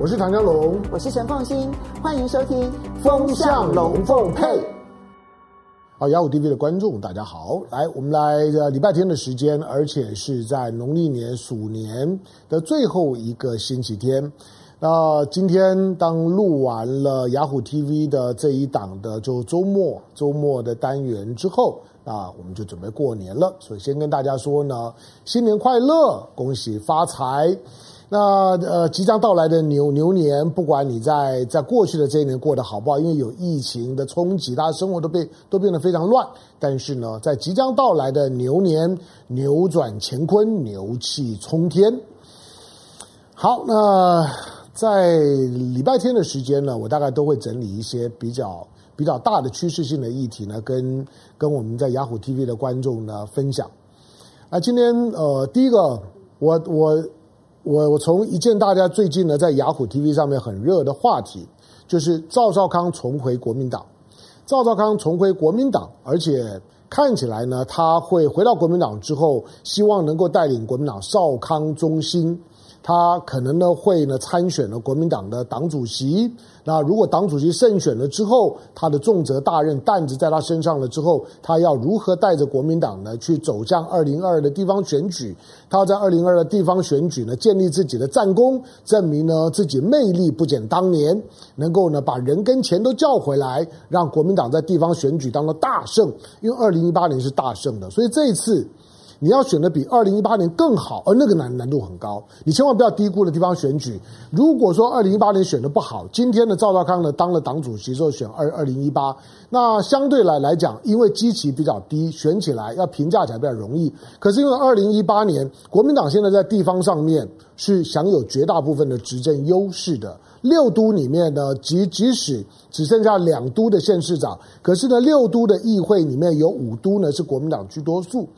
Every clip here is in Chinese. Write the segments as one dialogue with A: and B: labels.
A: 我是唐江龙，
B: 我是陈凤新，欢迎收听《
A: 风向龙凤配》。好，雅虎 TV 的观众大家好，来，我们来这礼拜天的时间，而且是在农历年鼠年的最后一个星期天。那今天当录完了雅虎 TV 的这一档的就周末周末的单元之后，那我们就准备过年了。所以先跟大家说呢，新年快乐，恭喜发财。那呃，即将到来的牛牛年，不管你在在过去的这一年过得好不好，因为有疫情的冲击，大家生活都被都变得非常乱。但是呢，在即将到来的牛年，扭转乾坤，牛气冲天。好，那在礼拜天的时间呢，我大概都会整理一些比较比较大的趋势性的议题呢，跟跟我们在雅虎 TV 的观众呢分享。那今天呃，第一个，我我。我我从一件大家最近呢在雅虎 TV 上面很热的话题，就是赵少康重回国民党，赵少康重回国民党，而且看起来呢他会回到国民党之后，希望能够带领国民党少康中心。他可能呢会呢参选了国民党的党主席。那如果党主席胜选了之后，他的重责大任担子在他身上了之后，他要如何带着国民党呢去走向二零二二的地方选举？他要在二零二二的地方选举呢建立自己的战功，证明呢自己魅力不减当年，能够呢把人跟钱都叫回来，让国民党在地方选举当中大胜。因为二零一八年是大胜的，所以这一次。你要选的比二零一八年更好，而那个难难度很高，你千万不要低估了地方选举。如果说二零一八年选的不好，今天的赵少康呢当了党主席之后选二二零一八，那相对来来讲，因为基期比较低，选起来要评价起来比较容易。可是因为二零一八年国民党现在在地方上面是享有绝大部分的执政优势的，六都里面呢，即即使只剩下两都的县市长，可是呢六都的议会里面有五都呢是国民党居多数。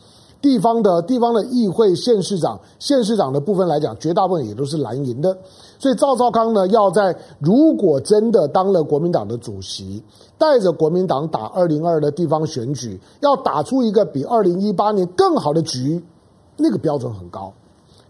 A: 地方的地方的议会县市长，县市长的部分来讲，绝大部分也都是蓝营的。所以赵少康呢，要在如果真的当了国民党的主席，带着国民党打二零二的地方选举，要打出一个比二零一八年更好的局，那个标准很高，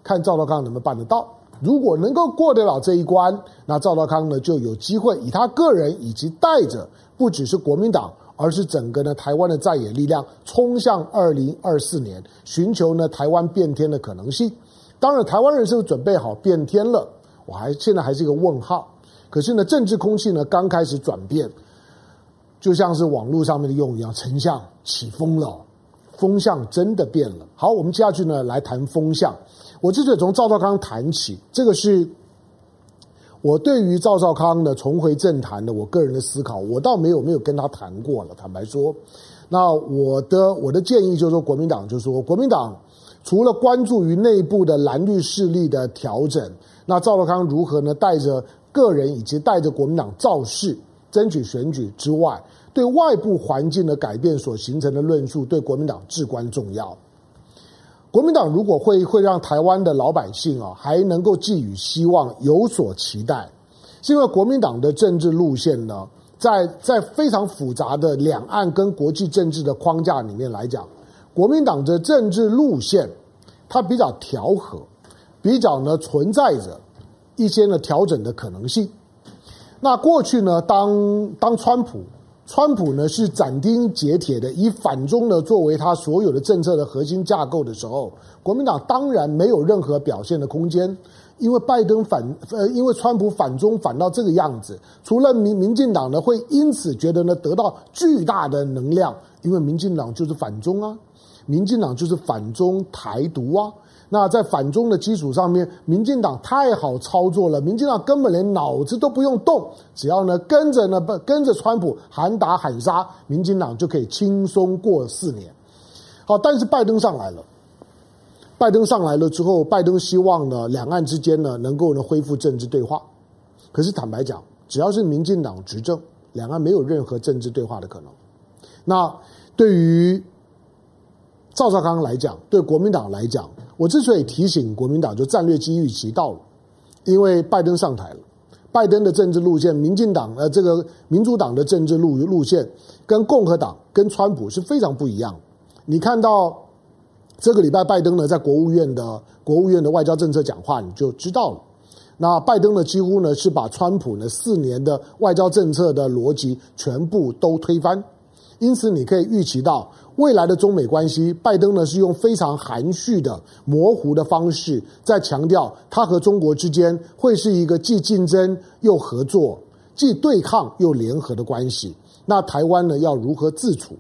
A: 看赵少康能不能办得到。如果能够过得了这一关，那赵少康呢就有机会以他个人以及带着不只是国民党。而是整个呢台湾的在野力量冲向二零二四年，寻求呢台湾变天的可能性。当然，台湾人是不是准备好变天了？我还现在还是一个问号。可是呢，政治空气呢刚开始转变，就像是网络上面的用语一样，丞相起风了，风向真的变了。好，我们接下去呢来谈风向。我之所以从赵少康谈起，这个是。我对于赵少康的重回政坛的我个人的思考，我倒没有没有跟他谈过了。坦白说，那我的我的建议就是说，国民党就是说，国民党除了关注于内部的蓝绿势力的调整，那赵少康如何呢？带着个人以及带着国民党造势，争取选举之外，对外部环境的改变所形成的论述，对国民党至关重要。国民党如果会会让台湾的老百姓啊还能够寄予希望、有所期待，是因为国民党的政治路线呢，在在非常复杂的两岸跟国际政治的框架里面来讲，国民党的政治路线它比较调和，比较呢存在着一些呢调整的可能性。那过去呢，当当川普。川普呢是斩钉截铁的以反中呢作为他所有的政策的核心架构的时候，国民党当然没有任何表现的空间，因为拜登反呃，因为川普反中反到这个样子，除了民民进党呢会因此觉得呢得到巨大的能量，因为民进党就是反中啊，民进党就是反中台独啊。那在反中的基础上面，民进党太好操作了，民进党根本连脑子都不用动，只要呢跟着呢不跟着川普喊打喊杀，民进党就可以轻松过四年。好，但是拜登上来了，拜登上来了之后，拜登希望呢两岸之间呢能够呢恢复政治对话。可是坦白讲，只要是民进党执政，两岸没有任何政治对话的可能。那对于赵少康来讲，对国民党来讲。我之所以提醒国民党，就战略机遇期到了，因为拜登上台了，拜登的政治路线，民进党呃这个民主党的政治路路线，跟共和党跟川普是非常不一样。你看到这个礼拜拜登呢在国务院的国务院的外交政策讲话，你就知道了。那拜登呢，几乎呢是把川普呢四年的外交政策的逻辑全部都推翻。因此，你可以预期到未来的中美关系，拜登呢是用非常含蓄的、模糊的方式，在强调他和中国之间会是一个既竞争又合作、既对抗又联合的关系。那台湾呢要如何自处？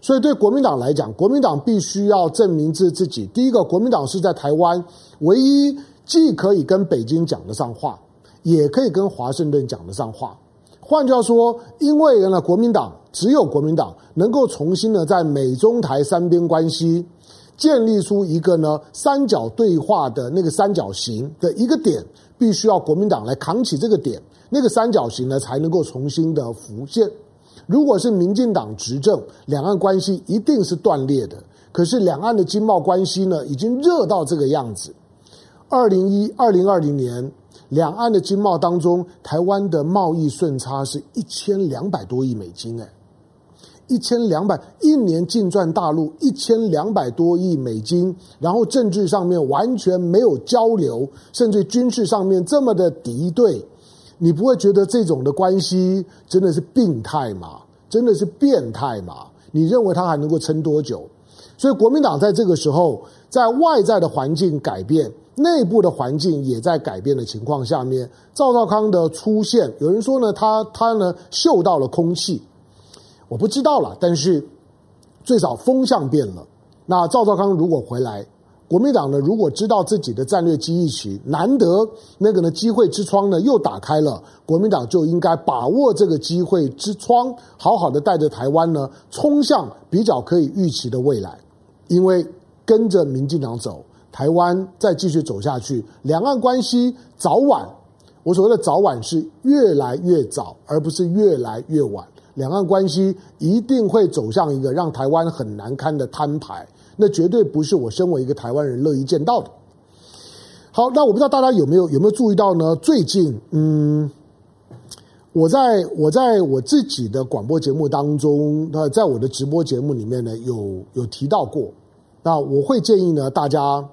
A: 所以，对国民党来讲，国民党必须要证明自自己。第一个，国民党是在台湾唯一既可以跟北京讲得上话，也可以跟华盛顿讲得上话。换句话说，因为呢，国民党。只有国民党能够重新的在美中台三边关系建立出一个呢三角对话的那个三角形的一个点，必须要国民党来扛起这个点，那个三角形呢才能够重新的浮现。如果是民进党执政，两岸关系一定是断裂的。可是两岸的经贸关系呢，已经热到这个样子。二零一二零二零年，两岸的经贸当中，台湾的贸易顺差是一千两百多亿美金，哎。一千两百一年净赚大陆一千两百多亿美金，然后政治上面完全没有交流，甚至军事上面这么的敌对，你不会觉得这种的关系真的是病态吗？真的是变态吗？你认为他还能够撑多久？所以国民党在这个时候，在外在的环境改变，内部的环境也在改变的情况下面，赵少康的出现，有人说呢，他他呢嗅到了空气。我不知道了，但是最少风向变了。那赵少康如果回来，国民党呢，如果知道自己的战略机遇期难得那个呢机会之窗呢又打开了，国民党就应该把握这个机会之窗，好好的带着台湾呢冲向比较可以预期的未来。因为跟着民进党走，台湾再继续走下去，两岸关系早晚，我所谓的早晚是越来越早，而不是越来越晚。两岸关系一定会走向一个让台湾很难堪的摊牌，那绝对不是我身为一个台湾人乐意见到的。好，那我不知道大家有没有有没有注意到呢？最近，嗯，我在我在我自己的广播节目当中，那在我的直播节目里面呢，有有提到过。那我会建议呢，大家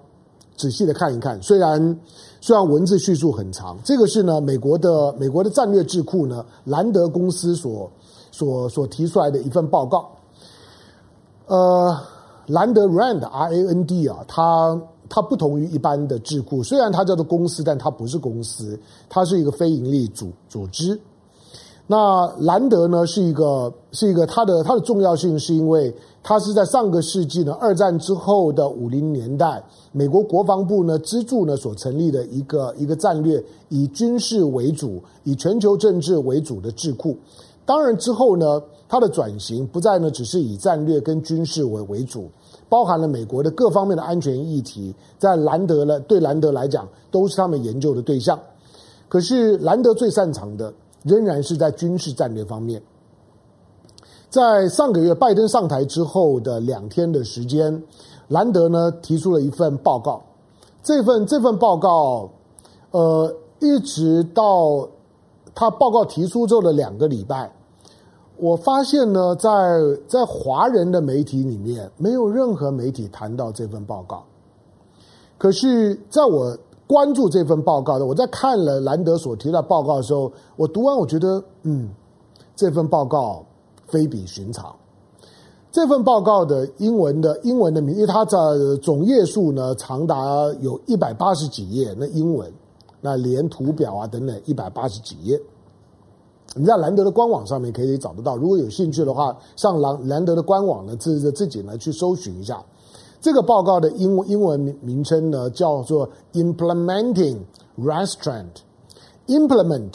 A: 仔细的看一看，虽然。虽然文字叙述很长，这个是呢美国的美国的战略智库呢兰德公司所所所提出来的一份报告。呃，兰德 Rand R A N D 啊，它它不同于一般的智库，虽然它叫做公司，但它不是公司，它是一个非盈利组组织。那兰德呢是一个是一个它的它的重要性是因为。它是在上个世纪呢，二战之后的五零年代，美国国防部呢资助呢所成立的一个一个战略以军事为主、以全球政治为主的智库。当然之后呢，它的转型不再呢只是以战略跟军事为为主，包含了美国的各方面的安全议题，在兰德呢对兰德来讲都是他们研究的对象。可是兰德最擅长的仍然是在军事战略方面。在上个月拜登上台之后的两天的时间，兰德呢提出了一份报告。这份这份报告，呃，一直到他报告提出之后的两个礼拜，我发现呢，在在华人的媒体里面，没有任何媒体谈到这份报告。可是，在我关注这份报告的，我在看了兰德所提到报告的时候，我读完，我觉得，嗯，这份报告。非比寻常。这份报告的英文的英文的名，因为它的总页数呢长达有一百八十几页，那英文，那连图表啊等等一百八十几页。你在兰德的官网上面可以找得到，如果有兴趣的话，上兰兰德的官网呢自自己呢去搜寻一下。这个报告的英文英文名名称呢叫做 Implementing Restaurant” Implement。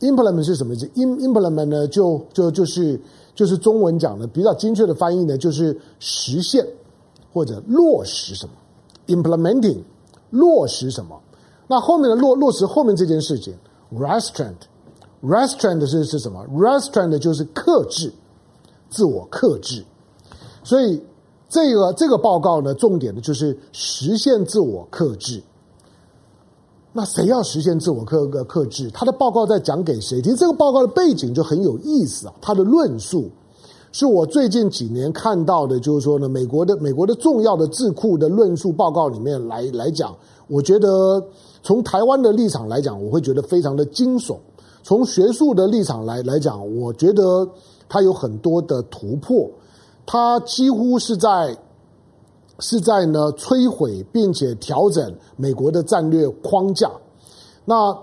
A: Implement 是什么意思？Implement 呢，就就就是就是中文讲的比较精确的翻译呢，就是实现或者落实什么。Implementing 落实什么？那后面的落落实后面这件事情，Restaurant Restraint 是是什么？Restraint 就是克制，自我克制。所以这个这个报告呢，重点的就是实现自我克制。那谁要实现自我克克制？他的报告在讲给谁听？这个报告的背景就很有意思啊。他的论述是我最近几年看到的，就是说呢，美国的美国的重要的智库的论述报告里面来来讲，我觉得从台湾的立场来讲，我会觉得非常的惊悚；从学术的立场来来讲，我觉得它有很多的突破，它几乎是在是在呢摧毁并且调整美国的战略框架。那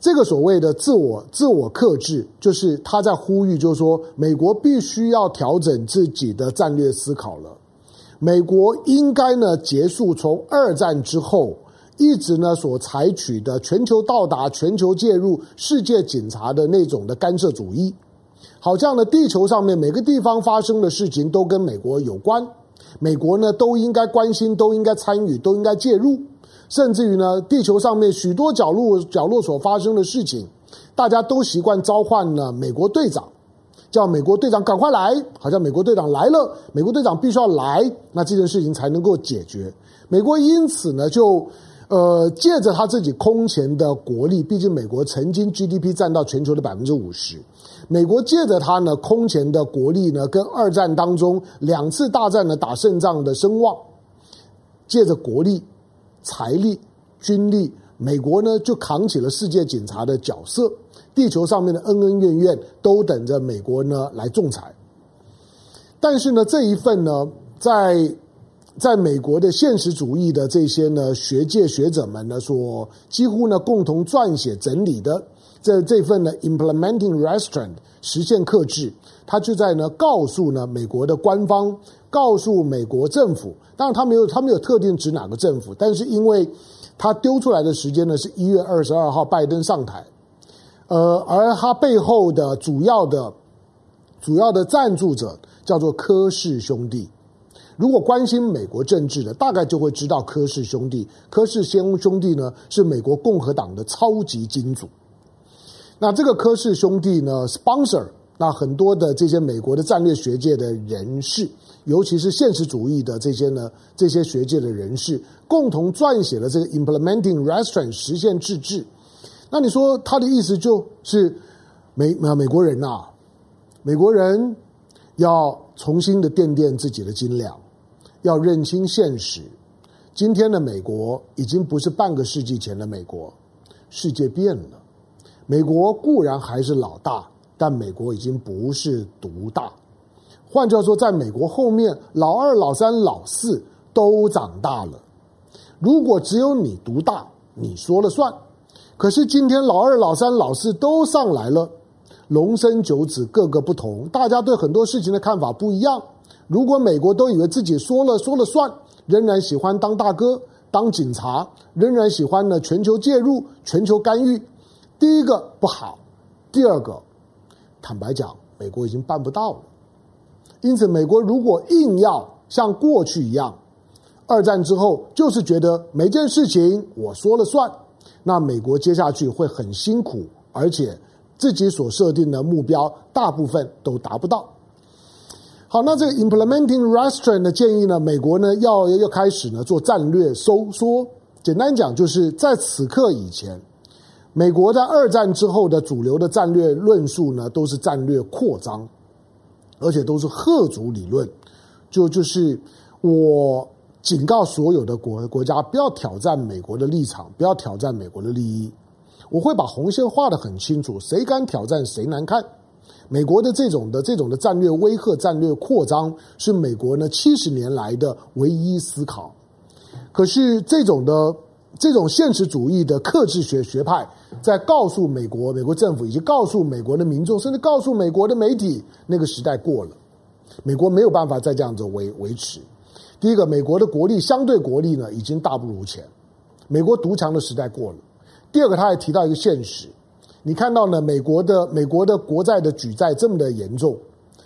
A: 这个所谓的自我自我克制，就是他在呼吁，就是说美国必须要调整自己的战略思考了。美国应该呢结束从二战之后一直呢所采取的全球到达、全球介入、世界警察的那种的干涉主义，好像呢地球上面每个地方发生的事情都跟美国有关，美国呢都应该关心、都应该参与、都应该介入，甚至于呢地球上面许多角落角落所发生的事情，大家都习惯召唤呢美国队长。叫美国队长赶快来，好像美国队长来了，美国队长必须要来，那这件事情才能够解决。美国因此呢，就呃借着他自己空前的国力，毕竟美国曾经 GDP 占到全球的百分之五十，美国借着他呢空前的国力呢，跟二战当中两次大战呢打胜仗的声望，借着国力、财力、军力，美国呢就扛起了世界警察的角色。地球上面的恩恩怨怨都等着美国呢来仲裁，但是呢，这一份呢，在在美国的现实主义的这些呢学界学者们呢所，几乎呢共同撰写整理的这这份呢 Implementing Restraint 实现克制，他就在呢告诉呢美国的官方，告诉美国政府，当然他没有他没有特定指哪个政府，但是因为他丢出来的时间呢是一月二十二号拜登上台。呃，而他背后的主要的、主要的赞助者叫做柯氏兄弟。如果关心美国政治的，大概就会知道柯氏兄弟。柯氏先兄弟呢，是美国共和党的超级金主。那这个柯氏兄弟呢，sponsor 那很多的这些美国的战略学界的人士，尤其是现实主义的这些呢，这些学界的人士，共同撰写了这个 Implementing Restraint 实现自治。那你说他的意思就是美啊美国人呐，美国人要重新的掂掂自己的斤两，要认清现实。今天的美国已经不是半个世纪前的美国，世界变了。美国固然还是老大，但美国已经不是独大。换句话说，在美国后面，老二、老三、老四都长大了。如果只有你独大，你说了算。可是今天老二、老三、老四都上来了，龙生九子，各个不同，大家对很多事情的看法不一样。如果美国都以为自己说了说了算，仍然喜欢当大哥、当警察，仍然喜欢呢全球介入、全球干预，第一个不好，第二个，坦白讲，美国已经办不到了。因此，美国如果硬要像过去一样，二战之后就是觉得每件事情我说了算。那美国接下去会很辛苦，而且自己所设定的目标大部分都达不到。好，那这个 implementing restraint 的建议呢，美国呢要要开始呢做战略收缩。简单讲，就是在此刻以前，美国在二战之后的主流的战略论述呢，都是战略扩张，而且都是吓阻理论，就就是我。警告所有的国国家不要挑战美国的立场，不要挑战美国的利益。我会把红线画得很清楚，谁敢挑战谁难看。美国的这种的这种的战略威吓、战略扩张，是美国呢七十年来的唯一思考。可是这种的这种现实主义的克制学学派，在告诉美国、美国政府以及告诉美国的民众，甚至告诉美国的媒体，那个时代过了，美国没有办法再这样子维维持。第一个，美国的国力相对国力呢，已经大不如前，美国独强的时代过了。第二个，他还提到一个现实，你看到呢，美国的美国的国债的举债这么的严重，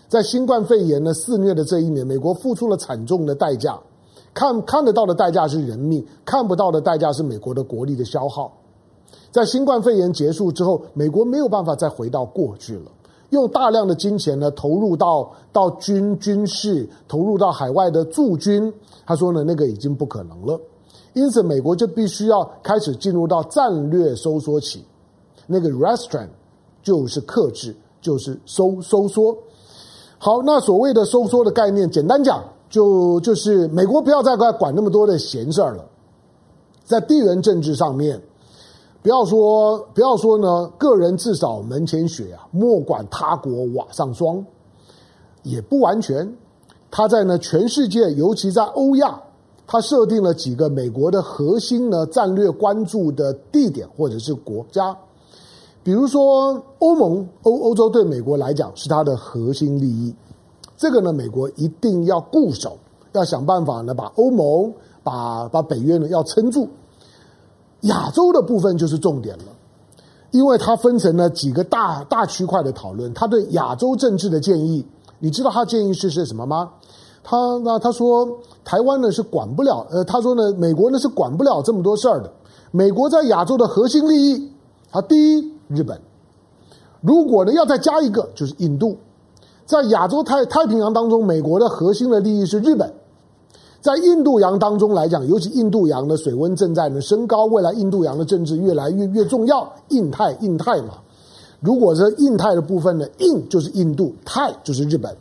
A: 在新冠肺炎呢肆虐的这一年，美国付出了惨重的代价，看看得到的代价是人命，看不到的代价是美国的国力的消耗。在新冠肺炎结束之后，美国没有办法再回到过去了。用大量的金钱呢投入到到军军事，投入到海外的驻军，他说呢，那个已经不可能了，因此美国就必须要开始进入到战略收缩期，那个 restraint 就是克制，就是收收缩。好，那所谓的收缩的概念，简单讲就就是美国不要再管管那么多的闲事儿了，在地缘政治上面，不要说不要说呢，个人自扫门前雪啊，莫管他国瓦上霜，也不完全。他在呢全世界，尤其在欧亚，他设定了几个美国的核心呢战略关注的地点或者是国家，比如说欧盟欧欧洲对美国来讲是它的核心利益，这个呢美国一定要固守，要想办法呢把欧盟。把把北约呢要撑住，亚洲的部分就是重点了，因为它分成了几个大大区块的讨论。他对亚洲政治的建议，你知道他建议是是什么吗？他那他说台湾呢是管不了，呃，他说呢美国呢是管不了这么多事儿的。美国在亚洲的核心利益，啊，第一日本，如果呢要再加一个就是印度，在亚洲太太平洋当中，美国的核心的利益是日本。在印度洋当中来讲，尤其印度洋的水温正在呢升高，未来印度洋的政治越来越越重要。印太，印太嘛，如果是印太的部分呢，印就是印度，泰就是日本。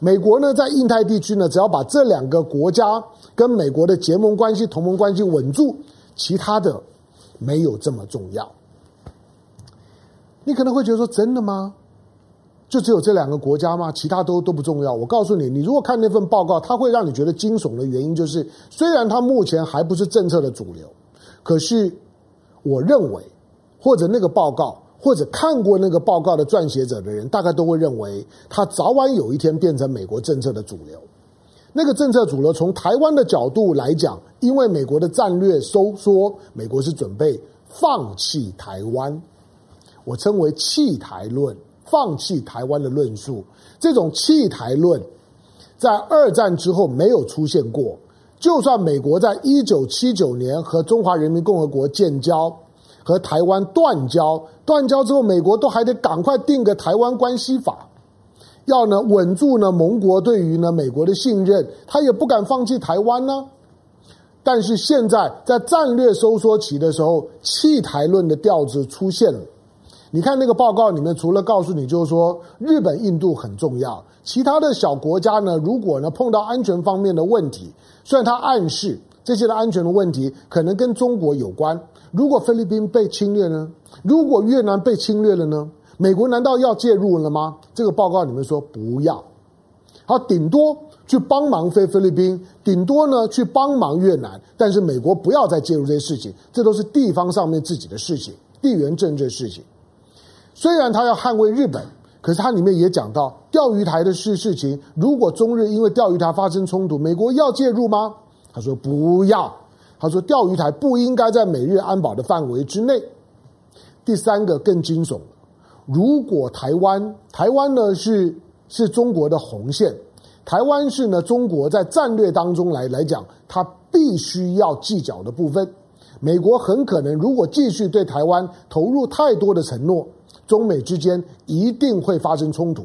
A: 美国呢，在印太地区呢，只要把这两个国家跟美国的结盟关系、同盟关系稳住，其他的没有这么重要。你可能会觉得说，真的吗？就只有这两个国家吗？其他都都不重要。我告诉你，你如果看那份报告，它会让你觉得惊悚的原因就是，虽然它目前还不是政策的主流，可是我认为，或者那个报告，或者看过那个报告的撰写者的人，大概都会认为，它早晚有一天变成美国政策的主流。那个政策主流，从台湾的角度来讲，因为美国的战略收缩，美国是准备放弃台湾，我称为弃台论。放弃台湾的论述，这种弃台论在二战之后没有出现过。就算美国在一九七九年和中华人民共和国建交，和台湾断交，断交之后，美国都还得赶快定个台湾关系法，要呢稳住呢盟国对于呢美国的信任，他也不敢放弃台湾呢。但是现在在战略收缩期的时候，弃台论的调子出现了。你看那个报告里面，除了告诉你就是说日本、印度很重要，其他的小国家呢，如果呢碰到安全方面的问题，虽然它暗示这些的安全的问题可能跟中国有关，如果菲律宾被侵略呢？如果越南被侵略了呢？美国难道要介入了吗？这个报告里面说不要，好，顶多去帮忙菲菲律宾，顶多呢去帮忙越南，但是美国不要再介入这些事情，这都是地方上面自己的事情，地缘政治事情。虽然他要捍卫日本，可是他里面也讲到钓鱼台的事事情。如果中日因为钓鱼台发生冲突，美国要介入吗？他说不要。他说钓鱼台不应该在美日安保的范围之内。第三个更惊悚，如果台湾台湾呢是是中国的红线，台湾是呢中国在战略当中来来讲，他必须要计较的部分。美国很可能如果继续对台湾投入太多的承诺。中美之间一定会发生冲突，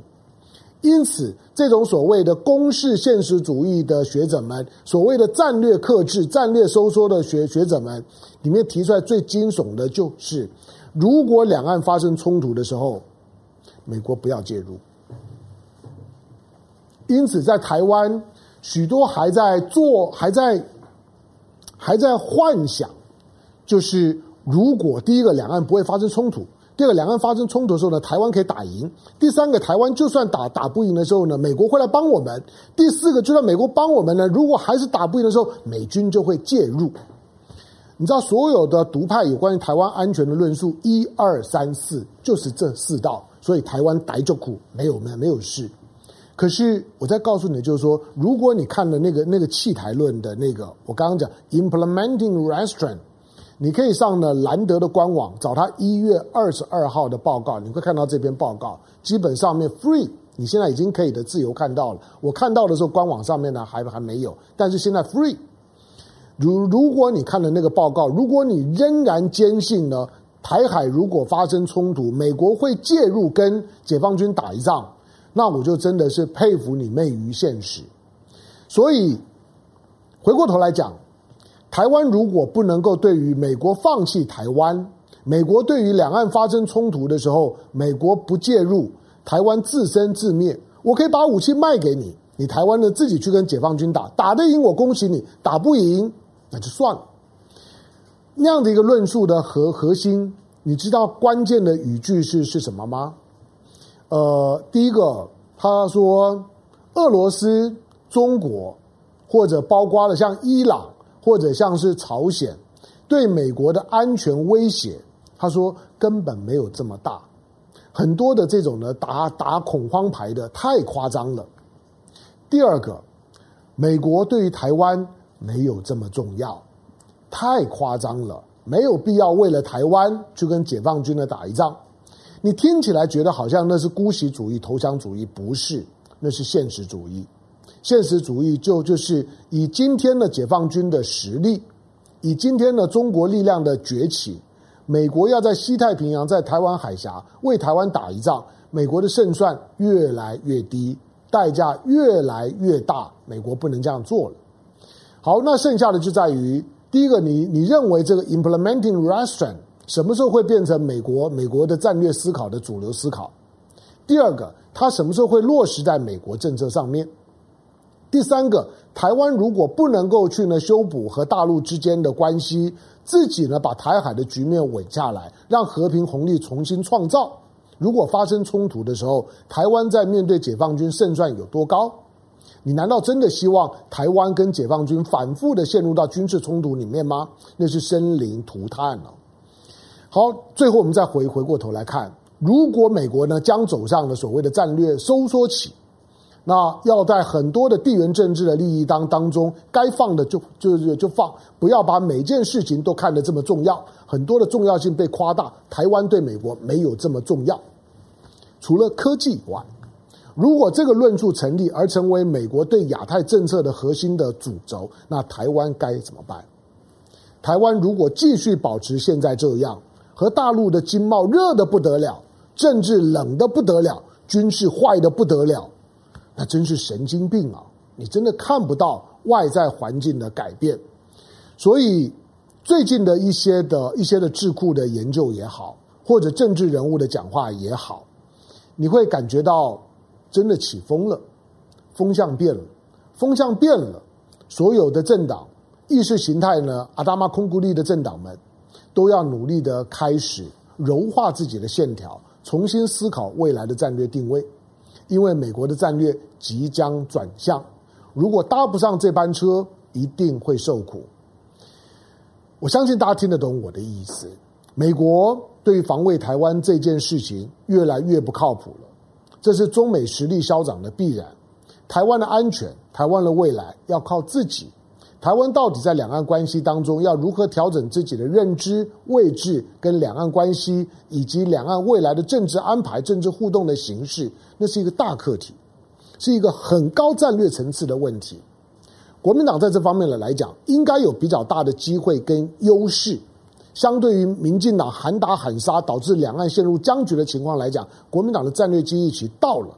A: 因此，这种所谓的攻势现实主义的学者们，所谓的战略克制、战略收缩的学学者们，里面提出来最惊悚的就是，如果两岸发生冲突的时候，美国不要介入。因此，在台湾，许多还在做、还在、还在幻想，就是如果第一个两岸不会发生冲突。第二个，两岸发生冲突的时候呢，台湾可以打赢；第三个，台湾就算打打不赢的时候呢，美国会来帮我们；第四个，就算美国帮我们呢，如果还是打不赢的时候，美军就会介入。你知道，所有的独派有关于台湾安全的论述，一二三四就是这四道，所以台湾逮就苦，没有没有没有事。可是我再告诉你，就是说，如果你看了那个那个弃台论的那个，我刚刚讲 implementing restraint。你可以上呢兰德的官网找他一月二十二号的报告，你会看到这篇报告，基本上面 free，你现在已经可以的自由看到了。我看到的时候，官网上面呢还还没有，但是现在 free。如如果你看了那个报告，如果你仍然坚信呢台海如果发生冲突，美国会介入跟解放军打一仗，那我就真的是佩服你昧于现实。所以回过头来讲。台湾如果不能够对于美国放弃台湾，美国对于两岸发生冲突的时候，美国不介入，台湾自生自灭。我可以把武器卖给你，你台湾呢自己去跟解放军打，打得赢我恭喜你，打不赢那就算了。那样的一个论述的核核心，你知道关键的语句是是什么吗？呃，第一个他说，俄罗斯、中国或者包括了像伊朗或者像是朝鲜，对美国的安全威胁，他说根本没有这么大，很多的这种呢打打恐慌牌的太夸张了。第二个，美国对于台湾没有这么重要。太夸张了，没有必要为了台湾去跟解放军的打一仗。你听起来觉得好像那是姑息主义、投降主义，不是，那是现实主义。现实主义就就是以今天的解放军的实力，以今天的中国力量的崛起，美国要在西太平洋、在台湾海峡为台湾打一仗，美国的胜算越来越低，代价越来越大，美国不能这样做了。好，那剩下的就在于。第一个，你你认为这个 implementing restraint 什么时候会变成美国美国的战略思考的主流思考？第二个，它什么时候会落实在美国政策上面？第三个，台湾如果不能够去呢修补和大陆之间的关系，自己呢把台海的局面稳下来，让和平红利重新创造，如果发生冲突的时候，台湾在面对解放军胜算有多高？你难道真的希望台湾跟解放军反复的陷入到军事冲突里面吗？那是生灵涂炭了。好，最后我们再回回过头来看，如果美国呢将走上了所谓的战略收缩期，那要在很多的地缘政治的利益当当中，该放的就就就放，不要把每件事情都看得这么重要，很多的重要性被夸大。台湾对美国没有这么重要，除了科技以外。如果这个论述成立，而成为美国对亚太政策的核心的主轴，那台湾该怎么办？台湾如果继续保持现在这样，和大陆的经贸热得不得了，政治冷得不得了，军事坏得不得了，那真是神经病啊！你真的看不到外在环境的改变，所以最近的一些的一些的智库的研究也好，或者政治人物的讲话也好，你会感觉到。真的起风了，风向变了，风向变了。所有的政党、意识形态呢，阿达玛空孤立的政党们，都要努力的开始柔化自己的线条，重新思考未来的战略定位。因为美国的战略即将转向，如果搭不上这班车，一定会受苦。我相信大家听得懂我的意思。美国对防卫台湾这件事情，越来越不靠谱了。这是中美实力消长的必然。台湾的安全，台湾的未来要靠自己。台湾到底在两岸关系当中要如何调整自己的认知位置，跟两岸关系以及两岸未来的政治安排、政治互动的形式，那是一个大课题，是一个很高战略层次的问题。国民党在这方面的来讲，应该有比较大的机会跟优势。相对于民进党喊打喊杀，导致两岸陷入僵局的情况来讲，国民党的战略机遇期到了，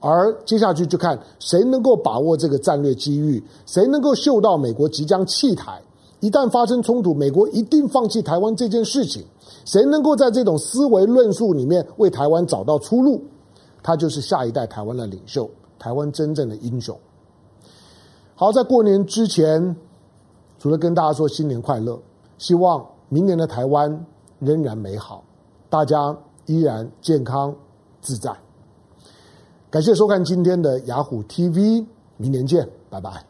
A: 而接下去就看谁能够把握这个战略机遇，谁能够嗅到美国即将弃台，一旦发生冲突，美国一定放弃台湾这件事情，谁能够在这种思维论述里面为台湾找到出路，他就是下一代台湾的领袖，台湾真正的英雄。好，在过年之前，除了跟大家说新年快乐，希望。明年的台湾仍然美好，大家依然健康自在。感谢收看今天的雅虎 TV，明年见，拜拜。